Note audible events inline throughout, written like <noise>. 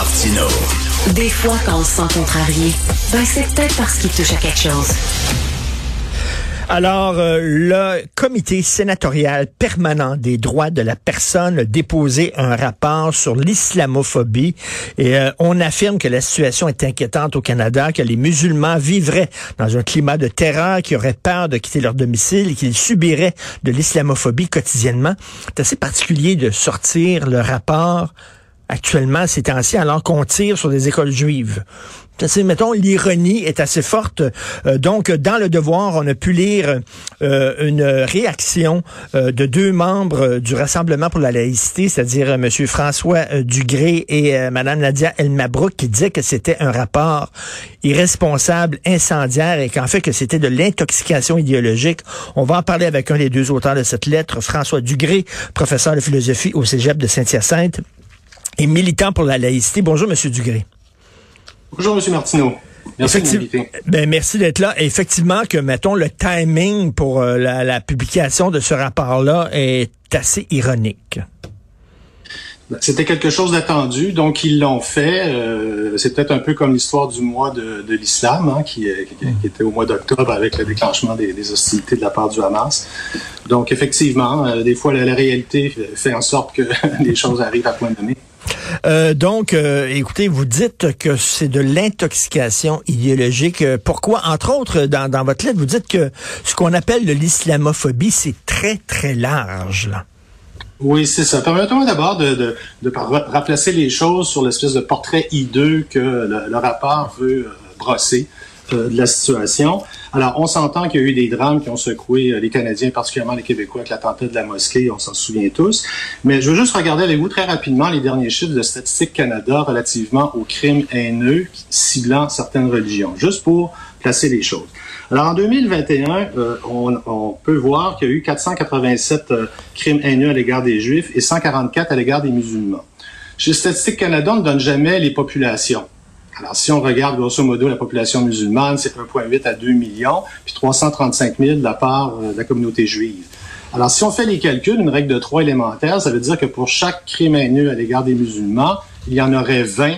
Martino. Des fois, quand on se sent contrarié, ben c'est peut-être parce qu'il touche à quelque chose. Alors, euh, le comité sénatorial permanent des droits de la personne a déposé un rapport sur l'islamophobie et euh, on affirme que la situation est inquiétante au Canada, que les musulmans vivraient dans un climat de terreur, qu'ils auraient peur de quitter leur domicile et qu'ils subiraient de l'islamophobie quotidiennement. C'est assez particulier de sortir le rapport actuellement ces temps-ci alors qu'on tire sur des écoles juives mettons, l'ironie est assez forte. Euh, donc, dans le devoir, on a pu lire euh, une réaction euh, de deux membres du Rassemblement pour la laïcité, c'est-à-dire M. François Dugré et Mme Nadia Elmabrouk, qui disaient que c'était un rapport irresponsable, incendiaire et qu'en fait que c'était de l'intoxication idéologique. On va en parler avec un des deux auteurs de cette lettre, François Dugré, professeur de philosophie au Cégep de Saint-Hyacinthe et militant pour la laïcité. Bonjour, M. Dugré. Bonjour, M. Martineau. Merci ben, merci d'être là. Effectivement que, mettons, le timing pour euh, la, publication de ce rapport-là est assez ironique. Ben, c'était quelque chose d'attendu, donc ils l'ont fait. Euh, c'est peut-être un peu comme l'histoire du mois de, l'islam, hein, qui, était au mois d'octobre avec le déclenchement des, hostilités de la part du Hamas. Donc effectivement, euh, des fois la, réalité fait en sorte que <laughs> les choses arrivent à point donné. Euh, donc, euh, écoutez, vous dites que c'est de l'intoxication idéologique. Euh, pourquoi? Entre autres, dans, votre lettre, vous dites que ce qu'on appelle l'islamophobie, c'est très, très large. Là. Oui, c'est ça. Permettez-moi d'abord de, de, replacer les choses sur l'espèce de portrait hideux que le rapport veut brosser. Euh, de la situation. Alors, on s'entend qu'il y a eu des drames qui ont secoué euh, les Canadiens, particulièrement les Québécois, avec l'attentat de la mosquée, on s'en souvient tous. Mais je veux juste regarder avec vous très rapidement les derniers chiffres de Statistique Canada relativement aux crimes haineux ciblant certaines religions, juste pour placer les choses. Alors, en 2021, euh, on, on, peut voir qu'il y a eu 487 crimes haineux à l'égard des Juifs et 144 à l'égard des musulmans. Chez Statistique Canada, on ne donne jamais les populations. Alors, si on regarde grosso modo la population musulmane, c'est 1,8 à 2 millions, puis 335 000 de la part euh, de la communauté juive. Alors, si on fait les calculs, une règle de trois élémentaire, ça veut dire que pour chaque crime haineux à l'égard des musulmans, il y en aurait 20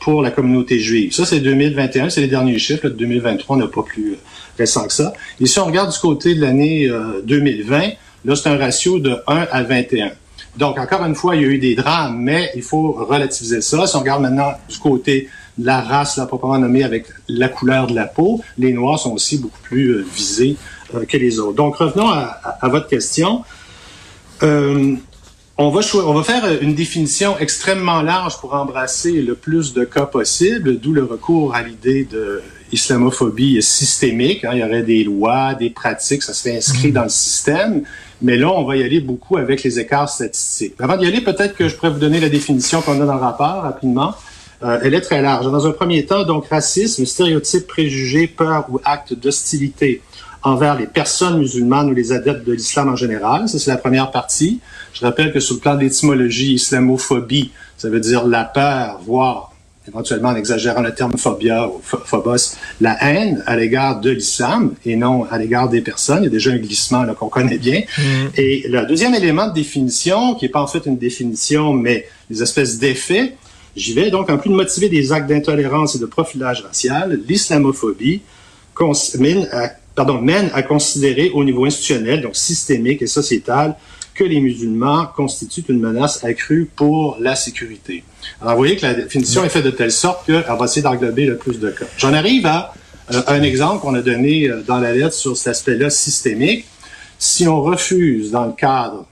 pour la communauté juive. Ça, c'est 2021, c'est les derniers chiffres. de 2023, on n'a pas plus euh, récent que ça. Et si on regarde du côté de l'année 2020, euh, là, c'est un ratio de 1 à 21. Donc, encore une fois, il y a eu des drames, mais il faut relativiser ça. Si on regarde maintenant du côté de la race, là, proprement nommée avec la couleur de la peau, les Noirs sont aussi beaucoup plus euh, visés euh, que les autres. Donc, revenons à, votre question. Euh, on va, on va faire une définition extrêmement large pour embrasser le plus de cas possible, d'où le recours à l'idée de islamophobie systémique. Hein. Il y aurait des lois, des pratiques, ça serait inscrit mmh. dans le système. Mais là, on va y aller beaucoup avec les écarts statistiques. Avant d'y aller, peut-être que je pourrais vous donner la définition qu'on a dans le rapport rapidement. Euh, elle est très large. Dans un premier temps, donc racisme, stéréotype, préjugé, peur ou acte d'hostilité envers les personnes musulmanes ou les adeptes de l'islam en général. Ça, c'est la première partie. Je rappelle que sur le plan de l'étymologie, islamophobie, ça veut dire la peur, voire éventuellement en exagérant le terme phobia ou phobos, la haine à l'égard de l'islam et non à l'égard des personnes. Il y a déjà un glissement qu'on connaît bien. Mm. Et le deuxième élément de définition, qui n'est pas en fait une définition, mais des espèces d'effets, j'y vais donc en plus de motiver des actes d'intolérance et de profilage racial, l'islamophobie mène à, pardon, mène à considérer au niveau institutionnel, donc systémique et sociétal, que les musulmans constituent une menace accrue pour la sécurité. Alors, vous voyez que la définition est faite de telle sorte qu'elle va essayer d'englober le plus de cas. J'en arrive à euh, un exemple qu'on a donné euh, dans la lettre sur cet aspect-là systémique. Si on refuse, dans le cadre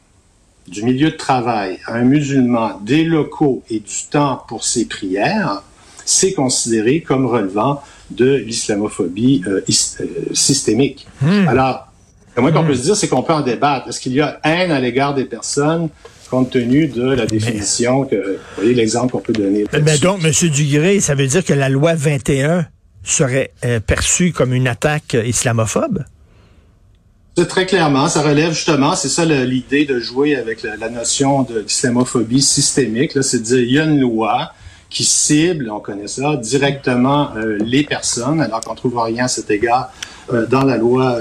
du milieu de travail, à un musulman des locaux et du temps pour ses prières, c'est considéré comme relevant de l'islamophobie euh, systémique. Hmm. Alors, le moins qu'on peut se dire, c'est qu'on peut en débattre. Est-ce qu'il y a haine à l'égard des personnes compte tenu de la définition que, vous voyez l'exemple qu'on peut donner? Ben donc, M. Dugré, ça veut dire que la loi 21 serait euh, perçue comme une attaque islamophobe? C'est très clairement, ça relève justement, c'est ça l'idée de jouer avec la, notion d'islamophobie systémique, c'est de dire il y a une loi qui cible, on connaît ça, directement euh, les personnes, alors qu'on trouve rien à cet égard euh, dans la loi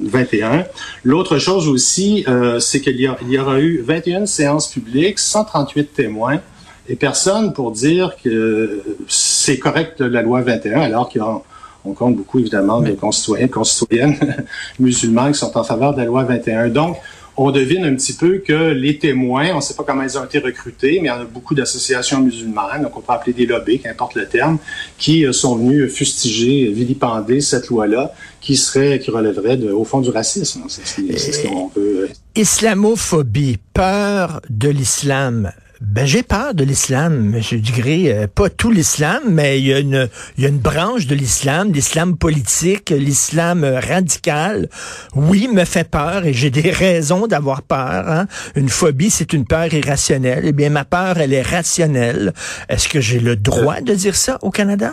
21. L'autre chose aussi, euh, c'est qu'il y, y, aura eu 21 séances publiques, 138 témoins, et personne pour dire que c'est correct la loi 21, alors qu'on compte beaucoup, évidemment, de concitoyens concitoyennes <laughs> musulmans qui sont en faveur de la loi 21. Donc, on devine un petit peu que les témoins, on ne sait pas comment ils ont été recrutés, mais il y en a beaucoup d'associations musulmanes, donc on peut appeler des lobbies, qu'importe le terme, qui euh, sont venus fustiger, vilipender cette loi-là, qui serait, qui relèverait de, au fond du racisme. C'est ce qu'on peut. Euh, Islamophobie, peur de l'islam. Ben, j'ai peur de l'islam, M. Dugré. Euh, pas tout l'islam, mais il y, a une, il y a une branche de l'islam, l'islam politique, l'islam radical. Oui, me fait peur et j'ai des <laughs> raisons d'avoir peur. Hein. Une phobie, c'est une peur irrationnelle. Eh bien, ma peur, elle est rationnelle. Est-ce que j'ai le droit de dire ça au Canada?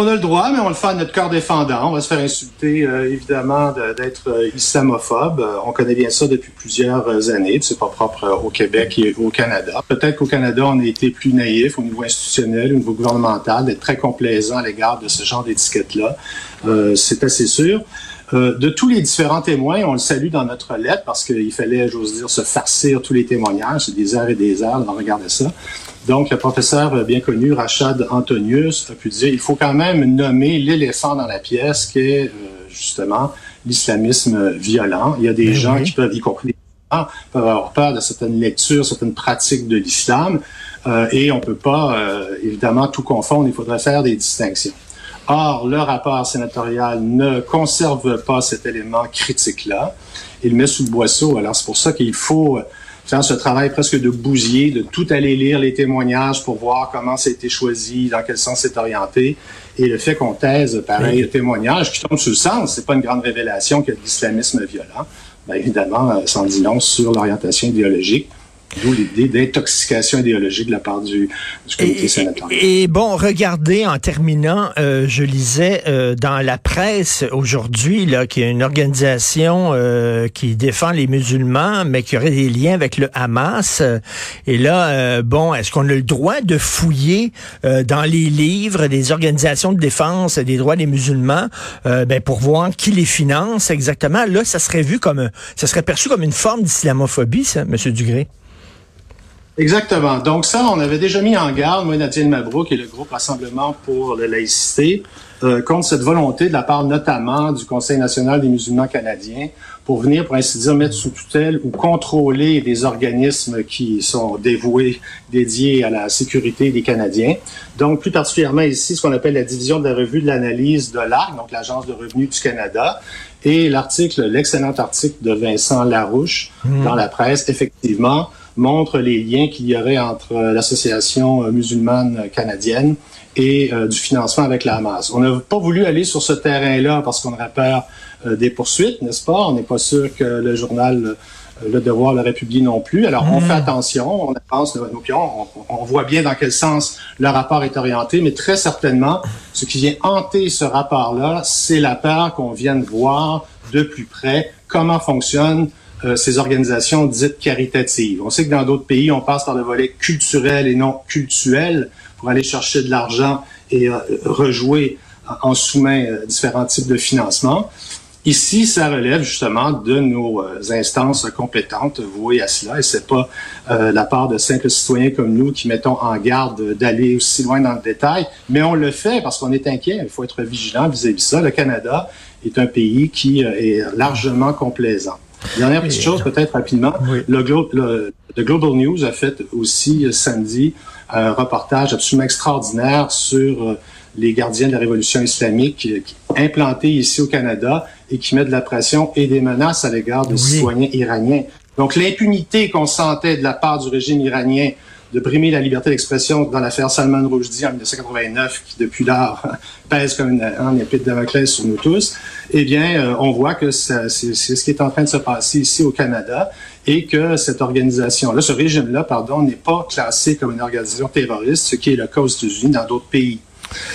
On a le droit, mais on le fait à notre corps défendant. On va se faire insulter, euh, évidemment, d'être euh, islamophobe. Euh, on connaît bien ça depuis plusieurs années. C'est pas propre au Québec et au Canada. Peut-être qu'au Canada, on a été plus naïf au niveau institutionnel, au niveau gouvernemental, d'être très complaisant à l'égard de ce genre d'étiquette-là. C'est assez sûr. de tous les différents témoins, on le salue dans notre lettre parce qu'il fallait, j'ose dire, se farcir tous les témoignages. C'est des heures et des heures de regarder ça. Donc, le professeur bien connu, Rachad Antonius, a pu dire il faut quand même nommer l'éléphant dans la pièce qui est euh, justement l'islamisme violent. Il y a des ben gens qui peuvent, y compris peuvent avoir peur de certaines lectures, certaines pratiques de l'islam, euh, et on peut pas euh, évidemment tout confondre. Il faudrait faire des distinctions. Or, le rapport sénatorial ne conserve pas cet élément critique-là. Il met sous le boisseau. Alors, c'est pour ça qu'il faut faire ce travail presque de bousier, de tout aller lire les témoignages pour voir comment ça a été choisi, dans quel sens c'est orienté. Et le fait qu'on taise pareil témoignage qui tombe sous le sens, c'est pas une grande révélation que l'islamisme violent. Bien, évidemment, ça en dit long sur l'orientation idéologique. D'où l'idée d'intoxication idéologique de la part du, du comité sénatorial. Et, bon, regardez, en terminant, euh, je lisais euh, dans la presse aujourd'hui là qu'il y a une organisation euh, qui défend les musulmans, mais qui aurait des liens avec le Hamas. Et là, bon, est-ce qu'on a le droit de fouiller dans les livres des organisations de défense des droits des musulmans, ben pour voir qui les finance exactement? Là, ça serait vu comme, ça serait perçu comme une forme d'islamophobie, ça, Monsieur Dugré. Exactement. Donc ça, on avait déjà mis en garde, moi, Nadine Mabrouk et le groupe Rassemblement pour la laïcité, euh, contre cette volonté de la part notamment du Conseil national des musulmans canadiens pour venir, pour ainsi dire, mettre sous tutelle ou contrôler des organismes qui sont dévoués, dédiés à la sécurité des Canadiens. Donc, plus particulièrement ici, ce qu'on appelle la division de la revue de l'analyse de l'ARC, donc l'Agence de revenus du Canada, et l'article, l'excellent article de Vincent Larouche mmh. dans la presse, effectivement, montre les liens qu'il y aurait entre euh, l'association euh, musulmane canadienne et euh, du financement avec la Hamas. On n'a pas voulu aller sur ce terrain-là parce qu'on aurait peur des poursuites, n'est-ce pas? On n'est pas sûr que le journal Le Devoir l'aurait publié non plus. Alors, on fait hmm. attention, on avance nos, pions, on, voit bien dans quel sens le rapport est orienté, mais très certainement, ce qui vient hanter ce rapport-là, c'est la peur qu'on vienne voir de plus près comment fonctionne euh, ces organisations dites caritatives. On sait que dans d'autres pays, on passe par le volet culturel et non cultuel pour aller chercher de l'argent et euh, rejouer en sous-main euh, différents types de financement. Ici, ça relève justement de nos instances compétentes vouées à cela, et c'est pas la part de simples citoyens comme nous qui mettons en garde d'aller aussi loin dans le détail, mais on le fait parce qu'on est inquiet. Il faut être vigilant vis-à-vis de ça. Le Canada est un pays qui est largement complaisant. Dernière petite chose, peut-être rapidement. Le, Global News a fait aussi euh, samedi un reportage absolument extraordinaire sur euh, les gardiens de la révolution islamique euh, implantés ici au Canada et qui mettent de la pression et des menaces à l'égard des citoyens iraniens. Donc l'impunité qu'on sentait de la part du régime iranien de brimer la liberté d'expression dans l'affaire Salman Rushdie en 1989, qui depuis là <laughs> pèse comme une, un épée de Damoclès sur nous tous, eh bien, euh, on voit que c'est ce qui est en train de se passer ici au Canada et que cette organisation-là, ce régime-là, pardon, n'est pas classé comme une organisation terroriste, ce qui est le cas aux États-Unis, dans d'autres pays.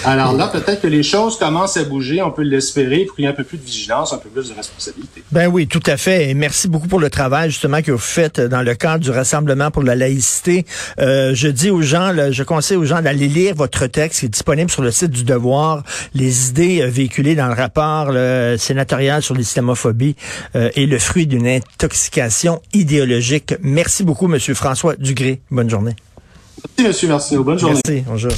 Alors là, peut-être que les choses commencent à bouger, on peut l'espérer, pour qu'il y ait un peu plus de vigilance, un peu plus de responsabilité. Ben oui, tout à fait. Et merci beaucoup pour le travail justement que vous faites dans le cadre du Rassemblement pour la laïcité. Euh, je dis aux gens, là, je conseille aux gens d'aller lire votre texte qui est disponible sur le site du Devoir, les idées euh, véhiculées dans le rapport là, sénatorial sur l'islamophobie euh, et le fruit d'une intoxication idéologique. Merci beaucoup, Monsieur François Dugré. Bonne journée. Merci, M. Martineau. Bonne journée. Merci. Bonjour.